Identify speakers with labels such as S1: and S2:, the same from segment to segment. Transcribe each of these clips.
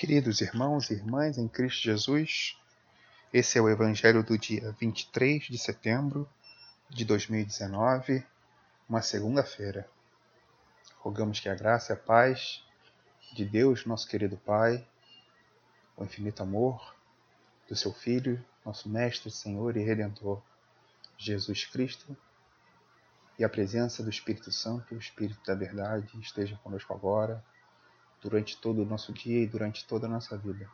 S1: Queridos irmãos e irmãs em Cristo Jesus, esse é o Evangelho do dia 23 de setembro de 2019, uma segunda-feira. Rogamos que a graça e a paz de Deus, nosso querido Pai, o infinito amor do seu Filho, nosso Mestre, Senhor e Redentor, Jesus Cristo, e a presença do Espírito Santo, o Espírito da Verdade, esteja conosco agora durante todo o nosso dia e durante toda a nossa vida.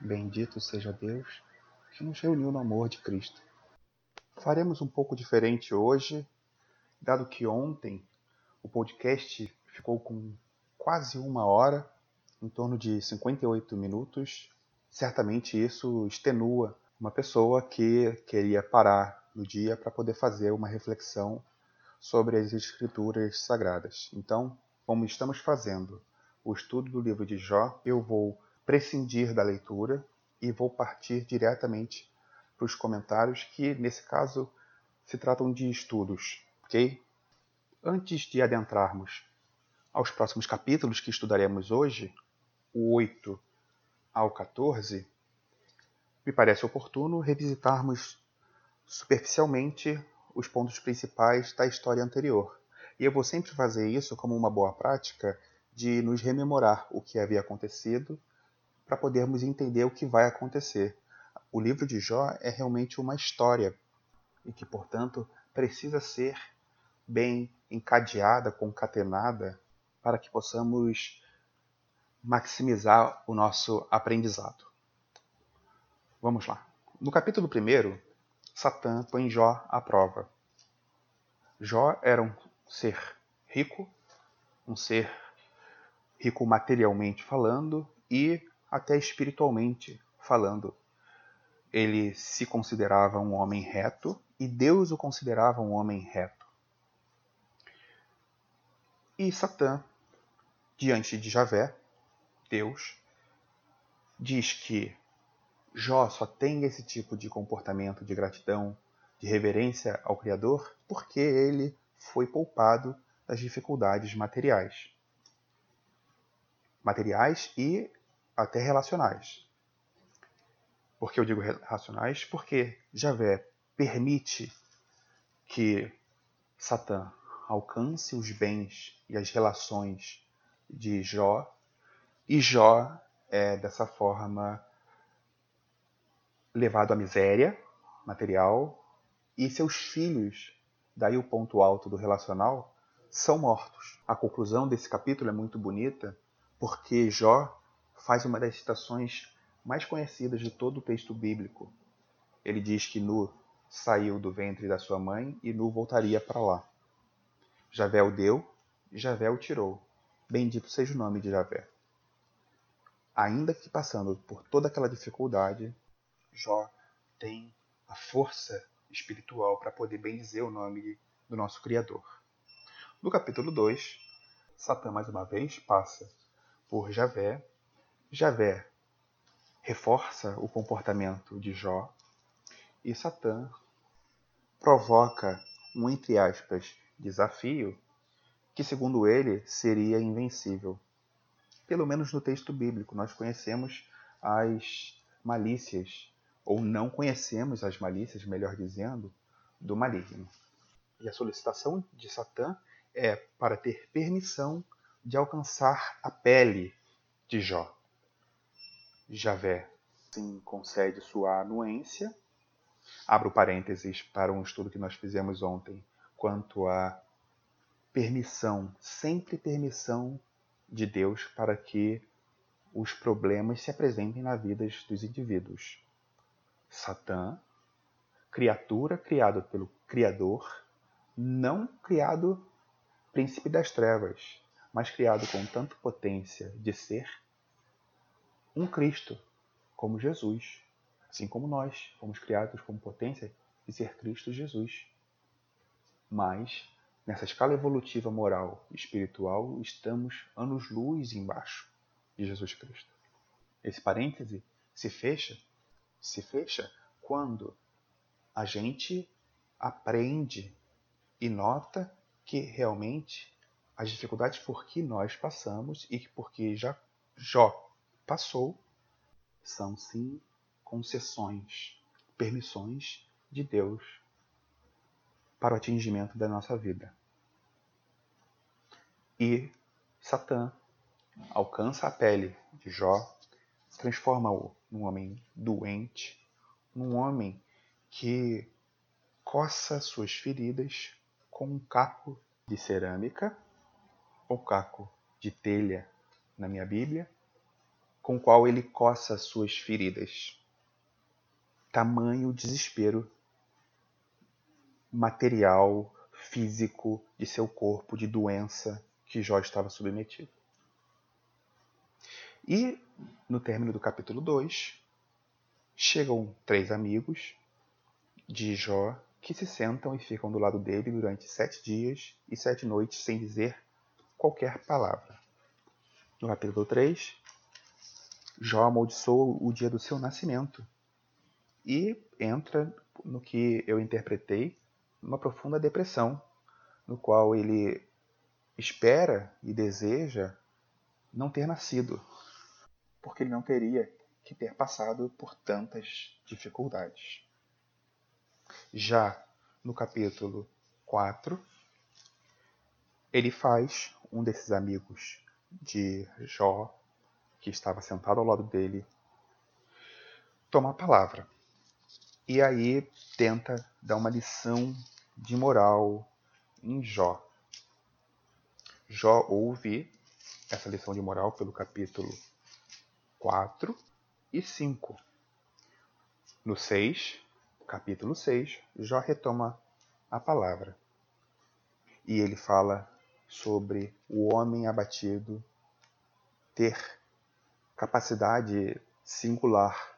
S1: Bendito seja Deus que nos reuniu no amor de Cristo. Faremos um pouco diferente hoje, dado que ontem o podcast ficou com quase uma hora, em torno de 58 minutos. Certamente isso extenua uma pessoa que queria parar no dia para poder fazer uma reflexão sobre as Escrituras Sagradas. Então, como estamos fazendo o estudo do livro de Jó, eu vou prescindir da leitura e vou partir diretamente para os comentários, que nesse caso se tratam de estudos, ok? Antes de adentrarmos aos próximos capítulos que estudaremos hoje, o 8 ao 14, me parece oportuno revisitarmos superficialmente os pontos principais da história anterior. E eu vou sempre fazer isso como uma boa prática de nos rememorar o que havia acontecido para podermos entender o que vai acontecer. O livro de Jó é realmente uma história e que, portanto, precisa ser bem encadeada, concatenada, para que possamos maximizar o nosso aprendizado. Vamos lá. No capítulo 1, Satã põe Jó à prova. Jó era um ser rico, um ser rico materialmente falando e até espiritualmente falando. Ele se considerava um homem reto e Deus o considerava um homem reto. E Satã, diante de Javé, Deus, diz que Jó só tem esse tipo de comportamento de gratidão, de reverência ao Criador, porque ele foi poupado das dificuldades materiais. Materiais e até relacionais. Por que eu digo relacionais? Porque Javé permite que Satã alcance os bens e as relações de Jó, e Jó é dessa forma levado à miséria material e seus filhos, daí o ponto alto do relacional, são mortos. A conclusão desse capítulo é muito bonita porque Jó faz uma das citações mais conhecidas de todo o texto bíblico. Ele diz que Nu saiu do ventre da sua mãe e Nu voltaria para lá. Javé o deu Javé o tirou. Bendito seja o nome de Javé. Ainda que passando por toda aquela dificuldade, Jó tem a força espiritual para poder bendizer o nome do nosso Criador. No capítulo 2, Satã mais uma vez passa por Javé. Javé reforça o comportamento de Jó e Satã provoca um entre aspas desafio que segundo ele seria invencível. Pelo menos no texto bíblico nós conhecemos as malícias ou não conhecemos as malícias, melhor dizendo, do maligno. E a solicitação de Satã é para ter permissão de alcançar a pele de Jó. Javé sim concede sua anuência. Abro parênteses para um estudo que nós fizemos ontem quanto à permissão, sempre permissão de Deus para que os problemas se apresentem na vida dos indivíduos. Satã, criatura criada pelo Criador, não criado príncipe das trevas, mas criado com tanta potência de ser um Cristo, como Jesus, assim como nós fomos criados com potência de ser Cristo Jesus. Mas, nessa escala evolutiva moral e espiritual, estamos anos-luz embaixo de Jesus Cristo. Esse parêntese se fecha se fecha quando a gente aprende e nota que realmente as dificuldades por que nós passamos e que já Jó passou são sim concessões, permissões de Deus para o atingimento da nossa vida. E Satã alcança a pele de Jó, transforma-o num homem doente, num homem que coça suas feridas com um caco de cerâmica ou caco de telha na minha Bíblia, com o qual ele coça suas feridas. Tamanho desespero material, físico de seu corpo, de doença que Jó estava submetido. E, no término do capítulo 2, chegam três amigos de Jó que se sentam e ficam do lado dele durante sete dias e sete noites sem dizer qualquer palavra. No capítulo 3, Jó amaldiçoa o dia do seu nascimento e entra no que eu interpretei uma profunda depressão, no qual ele espera e deseja não ter nascido, porque ele não teria que ter passado por tantas dificuldades. Já no capítulo 4, ele faz um desses amigos de Jó que estava sentado ao lado dele, toma a palavra. E aí tenta dar uma lição de moral em Jó. Jó ouve essa lição de moral pelo capítulo 4 e 5. No 6, capítulo 6, Jó retoma a palavra. E ele fala sobre o homem abatido ter capacidade singular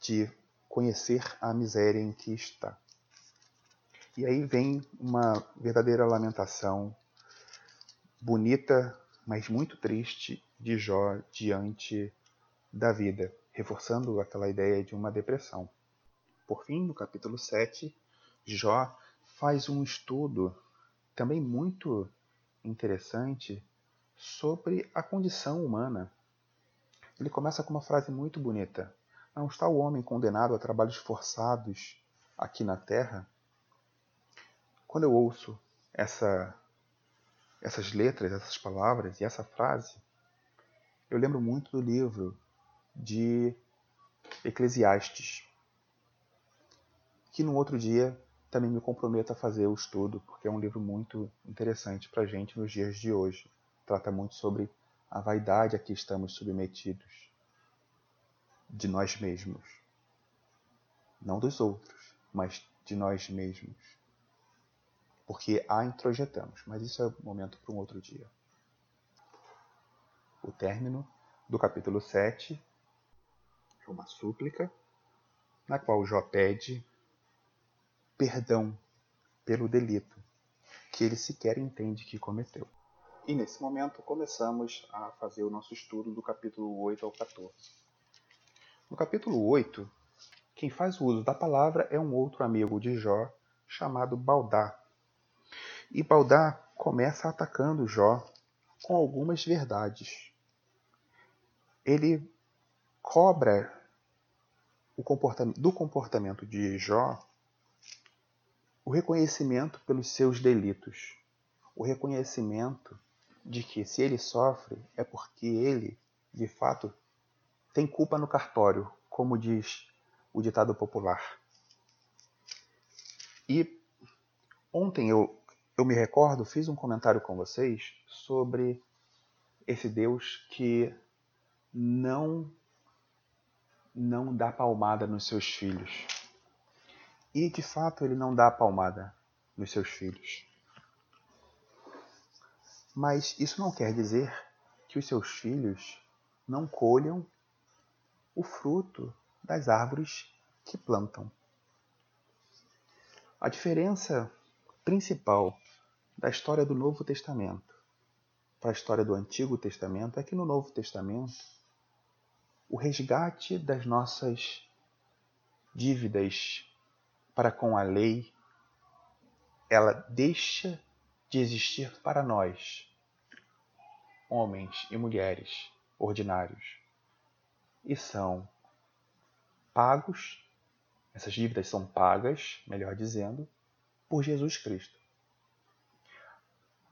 S1: de conhecer a miséria em que está. E aí vem uma verdadeira lamentação bonita, mas muito triste de Jó diante da vida, reforçando aquela ideia de uma depressão. Por fim, no capítulo 7, Jó faz um estudo também muito interessante sobre a condição humana ele começa com uma frase muito bonita. Não está o homem condenado a trabalhos forçados aqui na terra? Quando eu ouço essa, essas letras, essas palavras e essa frase, eu lembro muito do livro de Eclesiastes, que no outro dia também me comprometo a fazer o estudo, porque é um livro muito interessante para a gente nos dias de hoje. Trata muito sobre a vaidade a que estamos submetidos de nós mesmos. Não dos outros, mas de nós mesmos. Porque a introjetamos, mas isso é momento para um outro dia. O término do capítulo 7 é uma súplica na qual Jó pede perdão pelo delito que ele sequer entende que cometeu. E nesse momento começamos a fazer o nosso estudo do capítulo 8 ao 14. No capítulo 8, quem faz o uso da palavra é um outro amigo de Jó chamado Baldá. E Baldá começa atacando Jó com algumas verdades. Ele cobra comportamento, do comportamento de Jó o reconhecimento pelos seus delitos, o reconhecimento de que se ele sofre é porque ele, de fato, tem culpa no cartório, como diz o ditado popular. E ontem eu, eu me recordo, fiz um comentário com vocês sobre esse Deus que não não dá palmada nos seus filhos. E de fato ele não dá palmada nos seus filhos. Mas isso não quer dizer que os seus filhos não colham o fruto das árvores que plantam. A diferença principal da história do Novo Testamento para a história do Antigo Testamento é que no Novo Testamento o resgate das nossas dívidas para com a lei ela deixa de existir para nós, homens e mulheres ordinários. e são pagos, essas dívidas são pagas, melhor dizendo, por Jesus Cristo.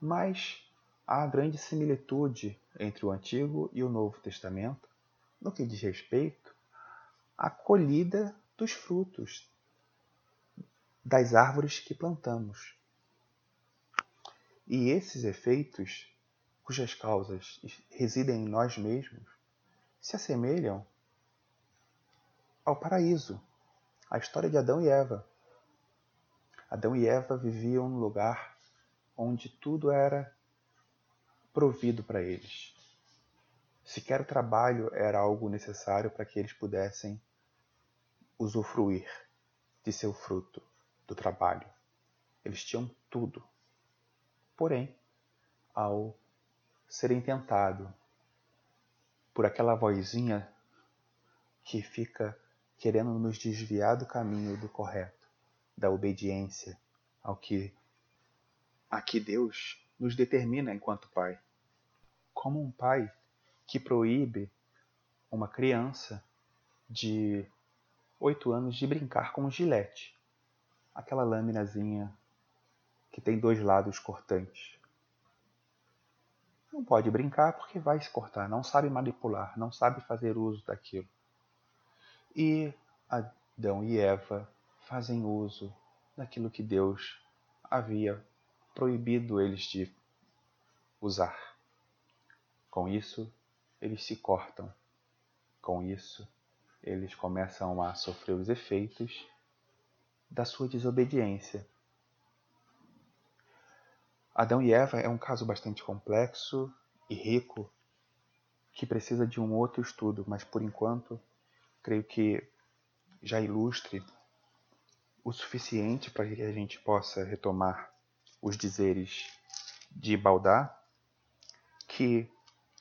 S1: Mas há grande similitude entre o Antigo e o Novo Testamento no que diz respeito à colhida dos frutos das árvores que plantamos. E esses efeitos, cujas causas residem em nós mesmos, se assemelham ao paraíso, à história de Adão e Eva. Adão e Eva viviam num lugar onde tudo era provido para eles. Sequer o trabalho era algo necessário para que eles pudessem usufruir de seu fruto do trabalho. Eles tinham tudo. Porém, ao serem tentados por aquela vozinha que fica querendo nos desviar do caminho do correto, da obediência ao que a que Deus nos determina enquanto pai. Como um pai que proíbe uma criança de oito anos de brincar com um gilete, aquela lâminazinha que tem dois lados cortantes. Não pode brincar porque vai se cortar, não sabe manipular, não sabe fazer uso daquilo. E Adão e Eva fazem uso daquilo que Deus havia proibido eles de usar. Com isso, eles se cortam. Com isso, eles começam a sofrer os efeitos da sua desobediência. Adão e Eva é um caso bastante complexo e rico que precisa de um outro estudo, mas por enquanto creio que já ilustre o suficiente para que a gente possa retomar os dizeres de Baldá, que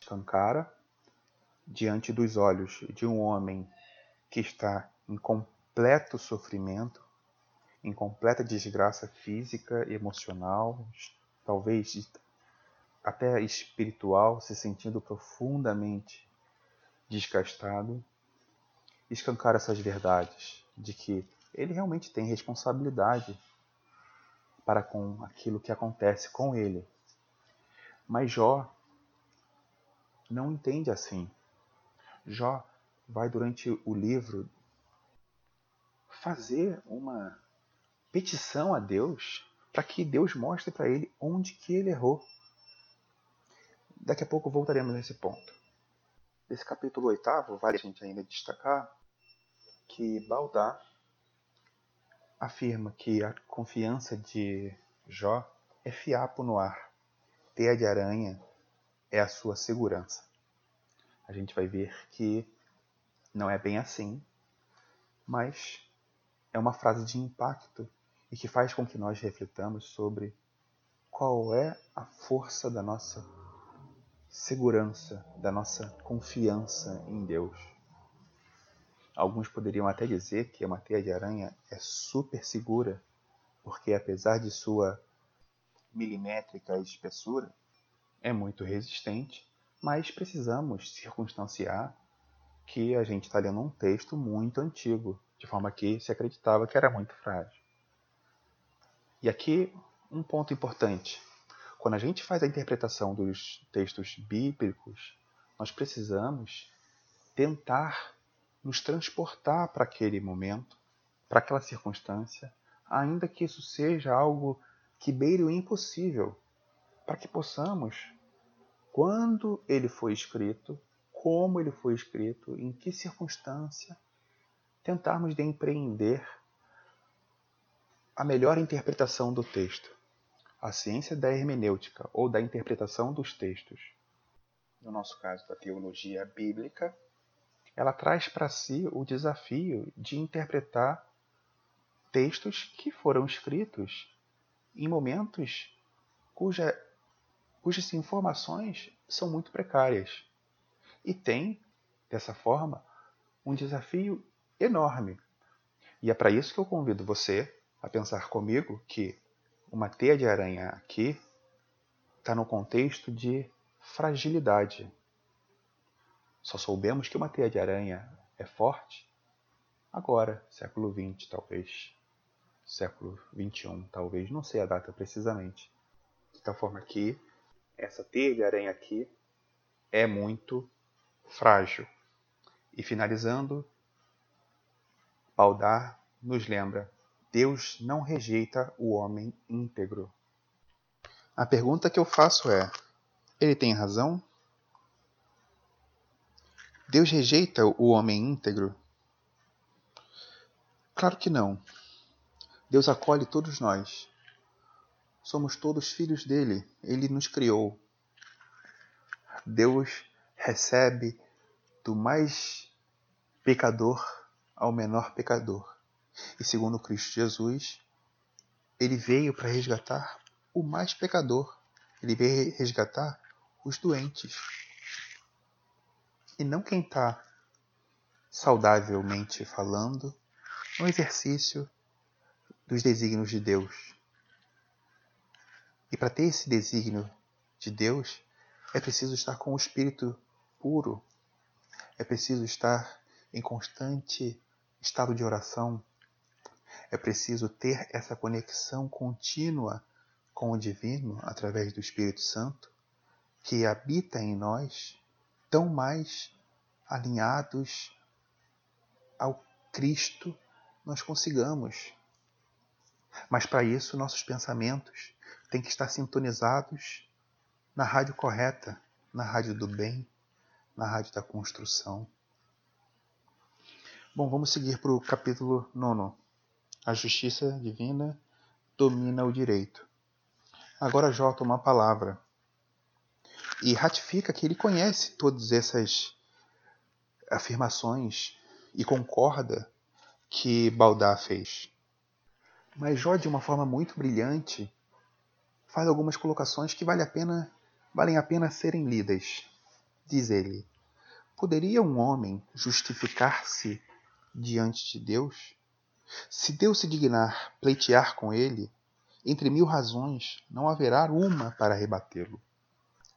S1: escancara diante dos olhos de um homem que está em completo sofrimento, em completa desgraça física, emocional, talvez até espiritual, se sentindo profundamente desgastado, escancar essas verdades de que ele realmente tem responsabilidade para com aquilo que acontece com ele. Mas Jó não entende assim. Jó vai durante o livro fazer uma petição a Deus para que Deus mostre para ele onde que ele errou. Daqui a pouco voltaremos nesse ponto. Nesse capítulo oitavo, vale a gente ainda destacar que Baldar afirma que a confiança de Jó é fiapo no ar, teia de aranha é a sua segurança. A gente vai ver que não é bem assim, mas é uma frase de impacto e que faz com que nós reflitamos sobre qual é a força da nossa segurança, da nossa confiança em Deus. Alguns poderiam até dizer que uma teia de aranha é super segura, porque apesar de sua milimétrica espessura, é muito resistente, mas precisamos circunstanciar que a gente está lendo um texto muito antigo, de forma que se acreditava que era muito frágil. E aqui um ponto importante. Quando a gente faz a interpretação dos textos bíblicos, nós precisamos tentar nos transportar para aquele momento, para aquela circunstância, ainda que isso seja algo que beire o impossível, para que possamos, quando ele foi escrito, como ele foi escrito, em que circunstância, tentarmos de empreender a melhor interpretação do texto. A ciência da hermenêutica ou da interpretação dos textos, no nosso caso da teologia bíblica, ela traz para si o desafio de interpretar textos que foram escritos em momentos cuja, cujas informações são muito precárias. E tem, dessa forma, um desafio enorme. E é para isso que eu convido você a pensar comigo que uma teia de aranha aqui está no contexto de fragilidade, Só soubemos que uma teia de aranha é forte agora, século XX, talvez. Século XXI, talvez. Não sei a data precisamente. De tal forma que essa teia de aranha aqui é muito frágil. E finalizando, Baldar nos lembra: Deus não rejeita o homem íntegro. A pergunta que eu faço é: ele tem razão? Deus rejeita o homem íntegro? Claro que não. Deus acolhe todos nós. Somos todos filhos dele. Ele nos criou. Deus recebe do mais pecador ao menor pecador. E segundo Cristo Jesus, ele veio para resgatar o mais pecador. Ele veio resgatar os doentes e não quem está saudavelmente falando no exercício dos desígnios de Deus. E para ter esse desígnio de Deus, é preciso estar com o espírito puro, é preciso estar em constante estado de oração, é preciso ter essa conexão contínua com o divino através do Espírito Santo que habita em nós tão mais alinhados ao Cristo nós consigamos. Mas para isso, nossos pensamentos têm que estar sintonizados na rádio correta, na rádio do bem, na rádio da construção. Bom, vamos seguir para o capítulo 9. A justiça divina domina o direito. Agora Jó toma a palavra e ratifica que ele conhece todas essas afirmações e concorda que Baldar fez. Mas Jó, de uma forma muito brilhante, faz algumas colocações que vale a pena, valem a pena serem lidas. Diz ele: Poderia um homem justificar-se diante de Deus? Se Deus se dignar pleitear com ele, entre mil razões não haverá uma para rebatê-lo.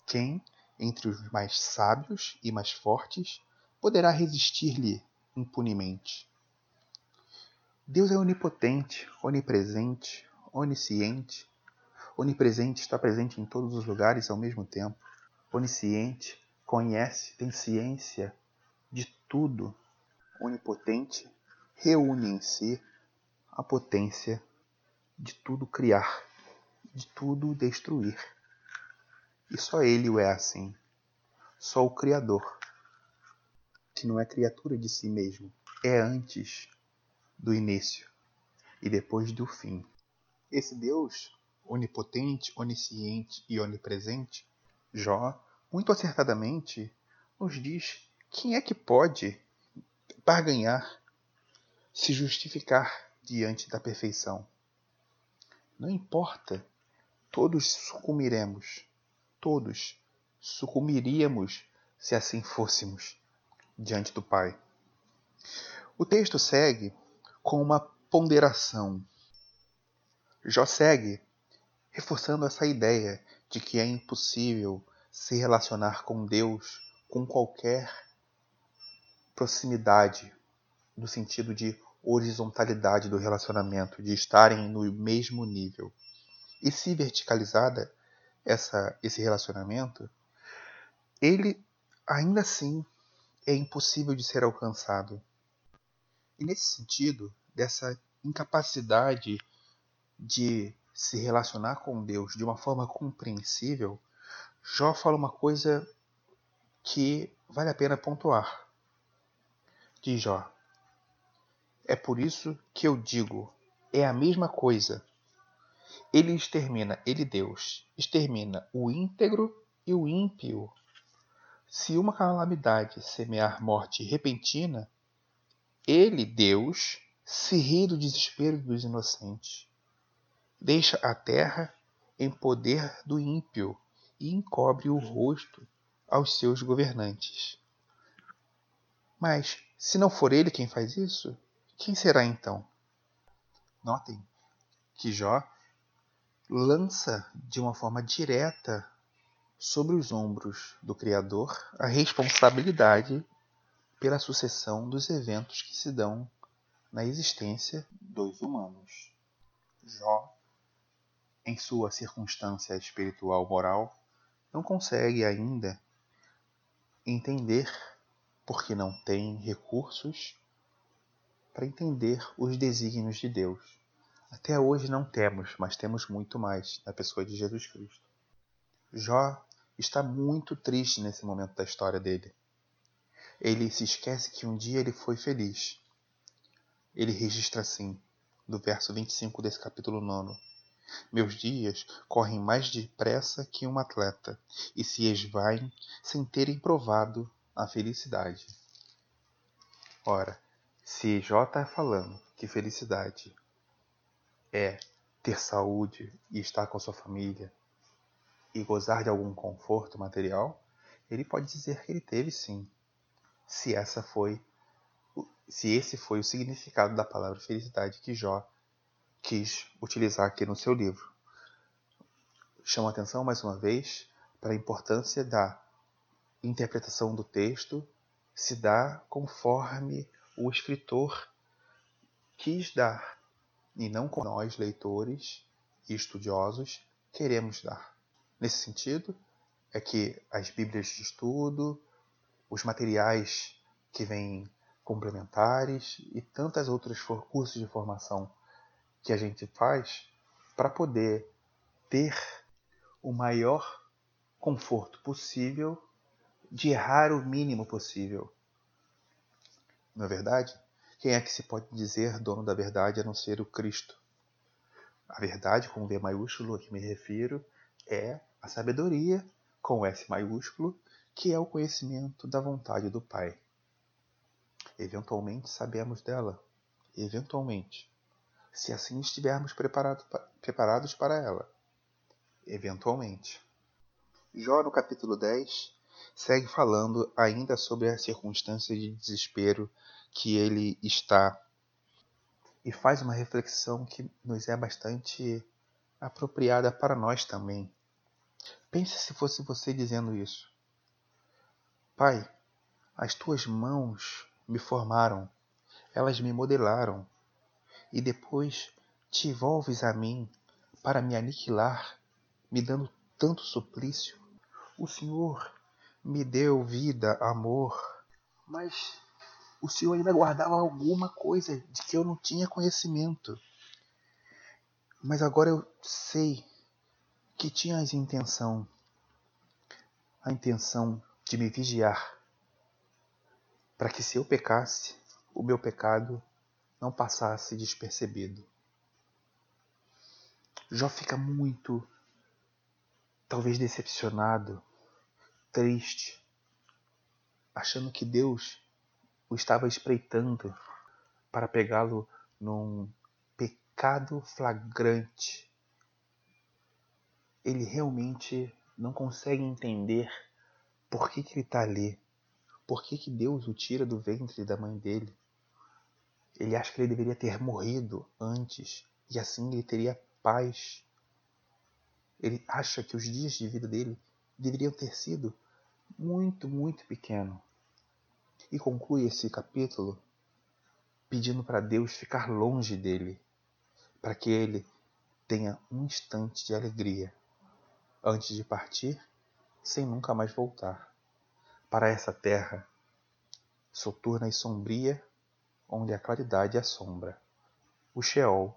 S1: Quem, entre os mais sábios e mais fortes, poderá resistir-lhe impunemente? Deus é onipotente, onipresente, onisciente. Onipresente está presente em todos os lugares ao mesmo tempo. Onisciente conhece, tem ciência de tudo. Onipotente reúne em si a potência de tudo criar, de tudo destruir. E só ele o é assim. Só o Criador, que não é criatura de si mesmo, é antes do início e depois do fim. Esse Deus, onipotente, onisciente e onipresente, Jó, muito acertadamente, nos diz quem é que pode barganhar, se justificar diante da perfeição. Não importa, todos sucumbiremos todos sucumbiríamos se assim fôssemos diante do Pai. O texto segue com uma ponderação. Jó segue reforçando essa ideia de que é impossível se relacionar com Deus com qualquer proximidade, no sentido de horizontalidade do relacionamento, de estarem no mesmo nível. E se verticalizada, essa, esse relacionamento, ele ainda assim é impossível de ser alcançado. E nesse sentido, dessa incapacidade de se relacionar com Deus de uma forma compreensível, Jó fala uma coisa que vale a pena pontuar. Diz Jó: É por isso que eu digo, é a mesma coisa ele extermina, ele Deus, extermina o íntegro e o ímpio. Se uma calamidade semear morte repentina, ele, Deus, se ri do desespero dos inocentes. Deixa a terra em poder do ímpio e encobre o rosto aos seus governantes. Mas, se não for ele quem faz isso, quem será então? Notem que Jó lança de uma forma direta sobre os ombros do Criador a responsabilidade pela sucessão dos eventos que se dão na existência dos humanos. Jó, em sua circunstância espiritual moral, não consegue ainda entender porque não tem recursos para entender os desígnios de Deus. Até hoje não temos, mas temos muito mais na pessoa de Jesus Cristo. Jó está muito triste nesse momento da história dele. Ele se esquece que um dia ele foi feliz. Ele registra assim, do verso 25 desse capítulo 9. Meus dias correm mais depressa que um atleta e se esvaem sem terem provado a felicidade. Ora, se J está falando que felicidade é ter saúde e estar com sua família e gozar de algum conforto material, ele pode dizer que ele teve sim. Se essa foi se esse foi o significado da palavra felicidade que Jó quis utilizar aqui no seu livro. Chamo a atenção mais uma vez para a importância da interpretação do texto se dá conforme o escritor quis dar e não como nós, leitores e estudiosos, queremos dar. Nesse sentido, é que as Bíblias de estudo, os materiais que vêm complementares e tantas outros cursos de formação que a gente faz para poder ter o maior conforto possível de errar o mínimo possível. Não é verdade? Quem é que se pode dizer dono da verdade a não ser o Cristo? A verdade, com V maiúsculo a que me refiro, é a sabedoria, com S maiúsculo, que é o conhecimento da vontade do Pai. Eventualmente sabemos dela, eventualmente, se assim estivermos preparado, preparados para ela. Eventualmente. Jó, no capítulo 10, segue falando ainda sobre a circunstância de desespero que ele está e faz uma reflexão que nos é bastante apropriada para nós também. Pense se fosse você dizendo isso. Pai, as tuas mãos me formaram, elas me modelaram, e depois te volves a mim para me aniquilar, me dando tanto suplício. O Senhor me deu vida, amor, mas o Senhor ainda guardava alguma coisa de que eu não tinha conhecimento. Mas agora eu sei que tinhas intenção, a intenção de me vigiar, para que se eu pecasse, o meu pecado não passasse despercebido. Jó fica muito, talvez decepcionado, triste, achando que Deus o estava espreitando para pegá-lo num pecado flagrante. Ele realmente não consegue entender por que, que ele está ali, por que, que Deus o tira do ventre da mãe dele. Ele acha que ele deveria ter morrido antes e assim ele teria paz. Ele acha que os dias de vida dele deveriam ter sido muito, muito pequenos e conclui esse capítulo pedindo para Deus ficar longe dele, para que ele tenha um instante de alegria antes de partir, sem nunca mais voltar para essa terra soturna e sombria, onde a claridade assombra, o Sheol,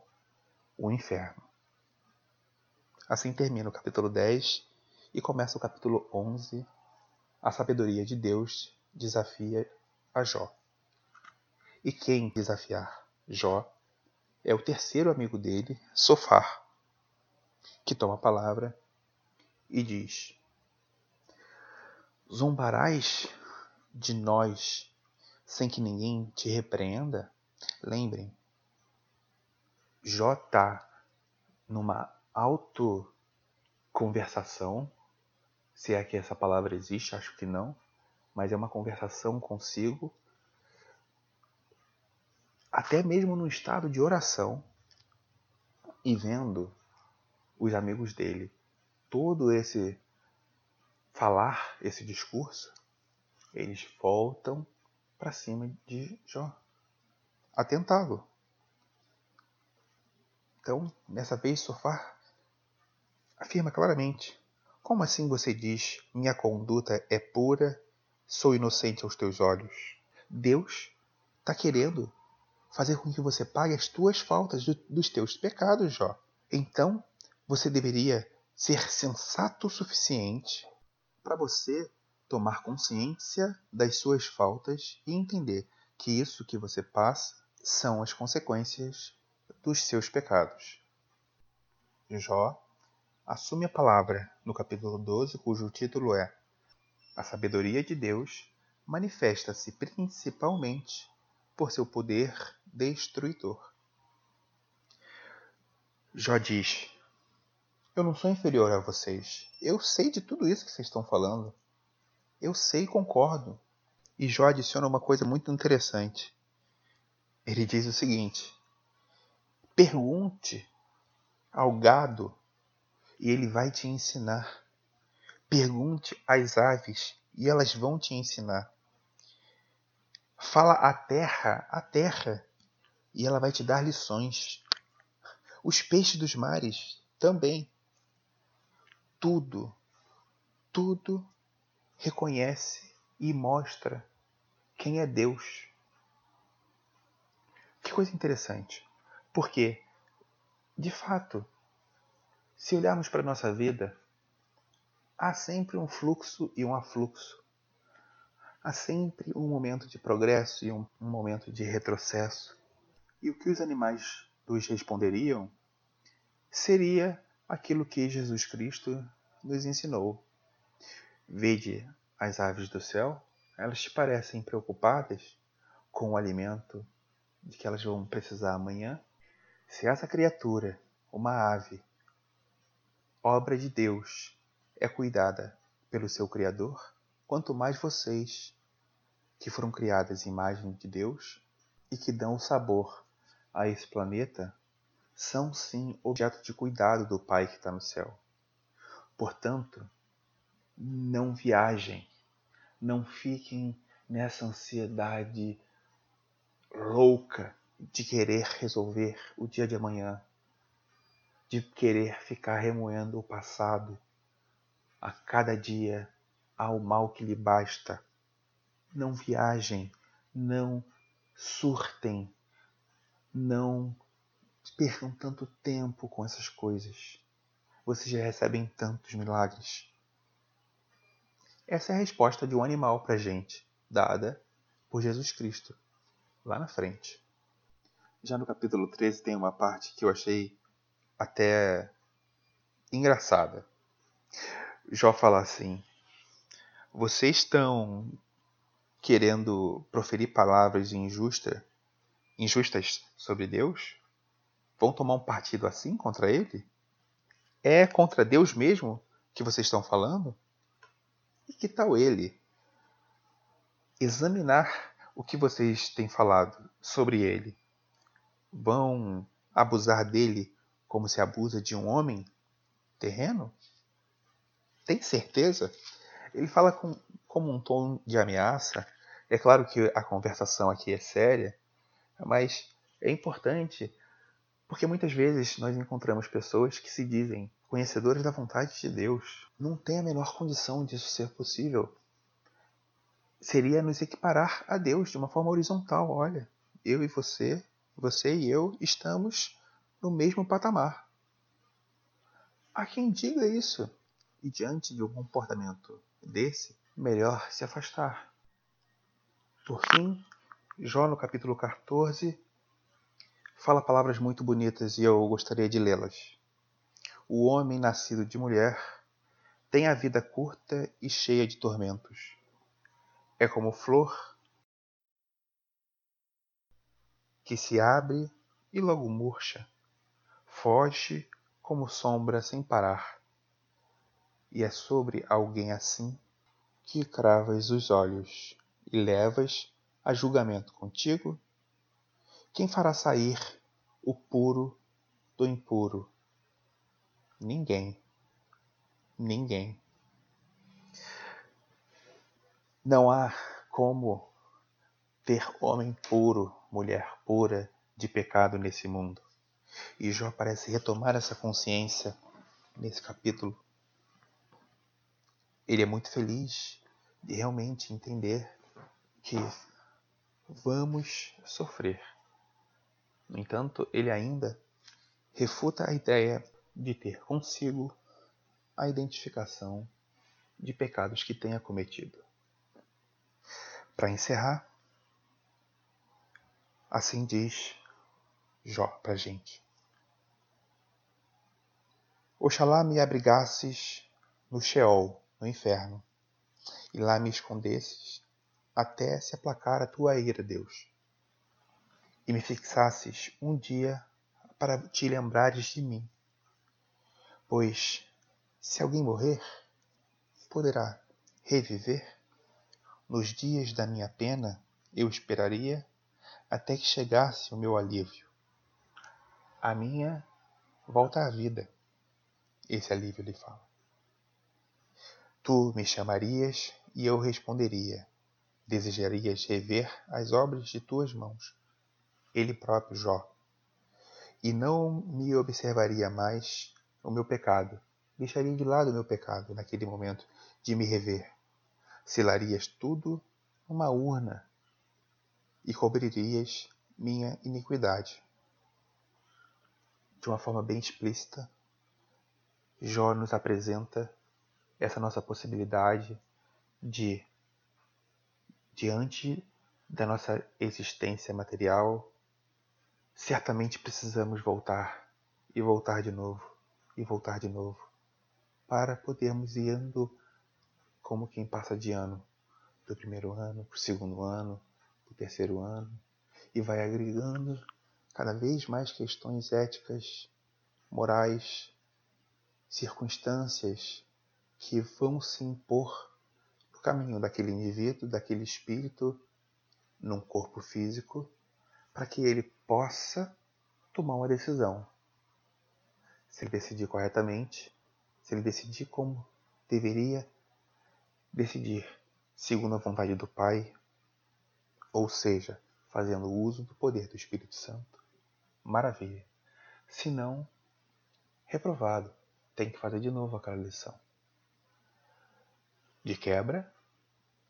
S1: o inferno. Assim termina o capítulo 10 e começa o capítulo 11. A sabedoria de Deus desafia a Jó. E quem desafiar Jó é o terceiro amigo dele, Sofar, que toma a palavra e diz: Zombarás de nós sem que ninguém te repreenda? Lembrem, Jó está numa autoconversação, se é que essa palavra existe, acho que não, mas é uma conversação consigo, até mesmo no estado de oração, e vendo os amigos dele todo esse falar esse discurso, eles voltam para cima de Jó, a tentá-lo. Então, nessa vez, Sofar afirma claramente: Como assim você diz, minha conduta é pura, sou inocente aos teus olhos? Deus está querendo fazer com que você pague as tuas faltas dos teus pecados, Jó. Então, você deveria ser sensato o suficiente para você tomar consciência das suas faltas e entender que isso que você passa são as consequências dos seus pecados. Jó assume a palavra no capítulo 12, cujo título é A sabedoria de Deus manifesta-se principalmente por seu poder destruidor. Jó diz: Eu não sou inferior a vocês. Eu sei de tudo isso que vocês estão falando. Eu sei e concordo. E Jó adiciona uma coisa muito interessante. Ele diz o seguinte: Pergunte ao gado e ele vai te ensinar. Pergunte às aves e elas vão te ensinar. Fala à terra, à terra, e ela vai te dar lições. Os peixes dos mares também. Tudo, tudo reconhece e mostra quem é Deus. Que coisa interessante. Porque, de fato, se olharmos para a nossa vida, há sempre um fluxo e um afluxo. Há sempre um momento de progresso e um, um momento de retrocesso. E o que os animais nos responderiam seria aquilo que Jesus Cristo nos ensinou. Vede as aves do céu, elas te parecem preocupadas com o alimento de que elas vão precisar amanhã? Se essa criatura, uma ave, obra de Deus, é cuidada pelo seu Criador, quanto mais vocês, que foram criadas em imagem de Deus e que dão o sabor a esse planeta, são sim objeto de cuidado do Pai que está no céu. Portanto, não viajem, não fiquem nessa ansiedade louca de querer resolver o dia de amanhã, de querer ficar remoendo o passado. A cada dia há o mal que lhe basta. Não viajem, não surtem, não percam tanto tempo com essas coisas. Vocês já recebem tantos milagres. Essa é a resposta de um animal para a gente, dada por Jesus Cristo, lá na frente. Já no capítulo 13 tem uma parte que eu achei até engraçada. Jó fala assim: Vocês estão querendo proferir palavras injustas, injustas sobre Deus? Vão tomar um partido assim contra ele? É contra Deus mesmo que vocês estão falando? E que tal ele examinar o que vocês têm falado sobre ele? vão abusar dele como se abusa de um homem terreno? Tem certeza? Ele fala com, como um tom de ameaça. É claro que a conversação aqui é séria, mas é importante porque muitas vezes nós encontramos pessoas que se dizem conhecedores da vontade de Deus. Não tem a menor condição disso ser possível. Seria nos equiparar a Deus de uma forma horizontal. Olha, eu e você você e eu estamos no mesmo patamar. Há quem diga isso, e diante de um comportamento desse, melhor se afastar. Por fim, Jó no capítulo 14 fala palavras muito bonitas e eu gostaria de lê-las. O homem nascido de mulher tem a vida curta e cheia de tormentos. É como flor que se abre e logo murcha, foge como sombra sem parar. E é sobre alguém assim que cravas os olhos e levas a julgamento contigo? Quem fará sair o puro do impuro? Ninguém. Ninguém. Não há como ter homem puro, mulher pura de pecado nesse mundo. E Jó parece retomar essa consciência nesse capítulo. Ele é muito feliz de realmente entender que vamos sofrer. No entanto, ele ainda refuta a ideia de ter consigo a identificação de pecados que tenha cometido. Para encerrar, assim diz Jó para a gente. Oxalá me abrigasses no Sheol, no inferno, e lá me escondesses até se aplacar a tua ira, Deus, e me fixasses um dia para te lembrares de mim. Pois, se alguém morrer, poderá reviver? Nos dias da minha pena, eu esperaria até que chegasse o meu alívio. A minha volta à vida. Esse alívio lhe fala. Tu me chamarias e eu responderia. Desejarias rever as obras de tuas mãos. Ele próprio, Jó. E não me observaria mais o meu pecado. Deixaria de lado o meu pecado naquele momento de me rever. Selarias tudo numa urna e cobririas minha iniquidade. De uma forma bem explícita, Jó nos apresenta essa nossa possibilidade de, diante da nossa existência material, certamente precisamos voltar e voltar de novo e voltar de novo para podermos ir indo como quem passa de ano, do primeiro ano para o segundo ano, para o terceiro ano, e vai agregando cada vez mais questões éticas, morais, circunstâncias que vão se impor no caminho daquele indivíduo, daquele espírito, num corpo físico, para que ele possa tomar uma decisão. Se ele decidir corretamente, se ele decidir como deveria decidir segundo a vontade do Pai, ou seja, fazendo uso do poder do Espírito Santo. Maravilha. Se não, reprovado, tem que fazer de novo aquela lição. De quebra,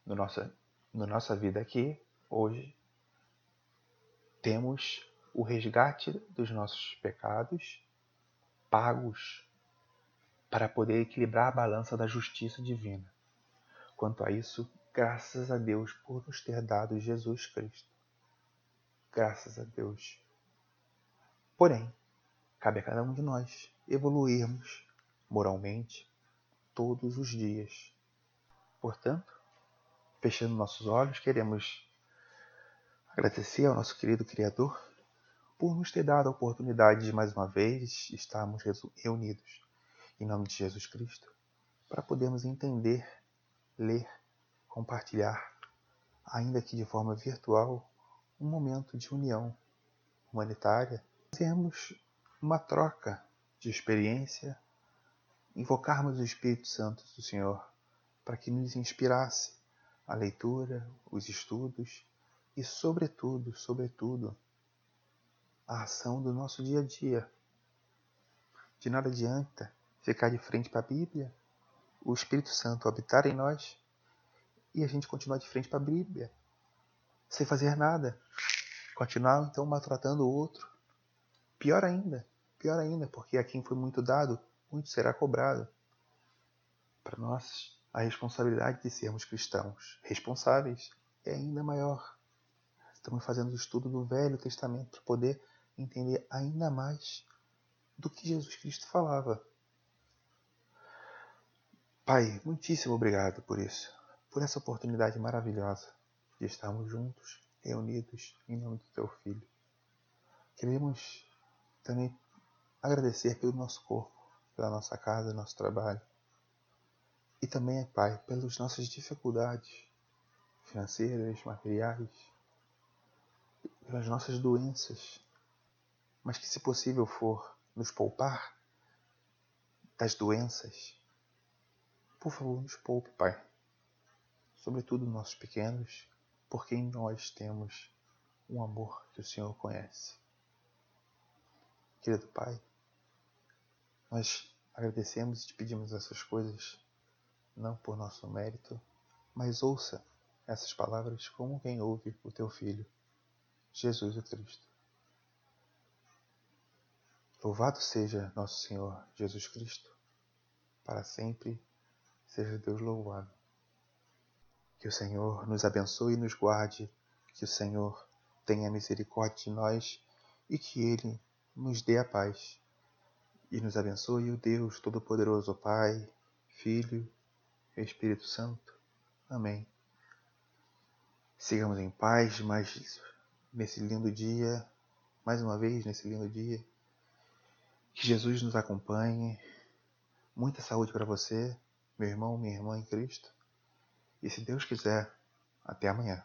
S1: no nossa, no nossa vida aqui, hoje, temos o resgate dos nossos pecados pagos para poder equilibrar a balança da justiça divina. Quanto a isso, graças a Deus por nos ter dado Jesus Cristo. Graças a Deus. Porém, cabe a cada um de nós evoluirmos moralmente todos os dias. Portanto, fechando nossos olhos, queremos agradecer ao nosso querido Criador por nos ter dado a oportunidade de mais uma vez estarmos reunidos em nome de Jesus Cristo para podermos entender ler, compartilhar, ainda que de forma virtual, um momento de união humanitária, fazermos uma troca de experiência, invocarmos o Espírito Santo do Senhor para que nos inspirasse a leitura, os estudos e, sobretudo, sobretudo, a ação do nosso dia a dia. De nada adianta ficar de frente para a Bíblia o Espírito Santo habitar em nós e a gente continuar de frente para a Bíblia, sem fazer nada. Continuar então maltratando o outro. Pior ainda, pior ainda, porque a quem foi muito dado, muito será cobrado. Para nós, a responsabilidade de sermos cristãos responsáveis é ainda maior. Estamos fazendo o estudo do Velho Testamento para poder entender ainda mais do que Jesus Cristo falava. Pai, muitíssimo obrigado por isso, por essa oportunidade maravilhosa de estarmos juntos, reunidos em nome do Teu Filho. Queremos também agradecer pelo nosso corpo, pela nossa casa, nosso trabalho. E também, Pai, pelas nossas dificuldades financeiras, materiais, pelas nossas doenças, mas que, se possível for, nos poupar das doenças por favor, nos poupe, Pai. sobretudo nossos pequenos, por quem nós temos um amor que o Senhor conhece. Querido Pai, nós agradecemos e te pedimos essas coisas não por nosso mérito, mas ouça essas palavras como quem ouve o teu Filho, Jesus o Cristo. Louvado seja nosso Senhor Jesus Cristo, para sempre seja Deus louvado. Que o Senhor nos abençoe e nos guarde, que o Senhor tenha misericórdia de nós e que Ele nos dê a paz. E nos abençoe o Deus Todo-Poderoso, Pai, Filho e Espírito Santo. Amém. Sigamos em paz, mas nesse lindo dia, mais uma vez nesse lindo dia, que Jesus nos acompanhe. Muita saúde para você, meu irmão, minha irmã em Cristo. E se Deus quiser, até amanhã.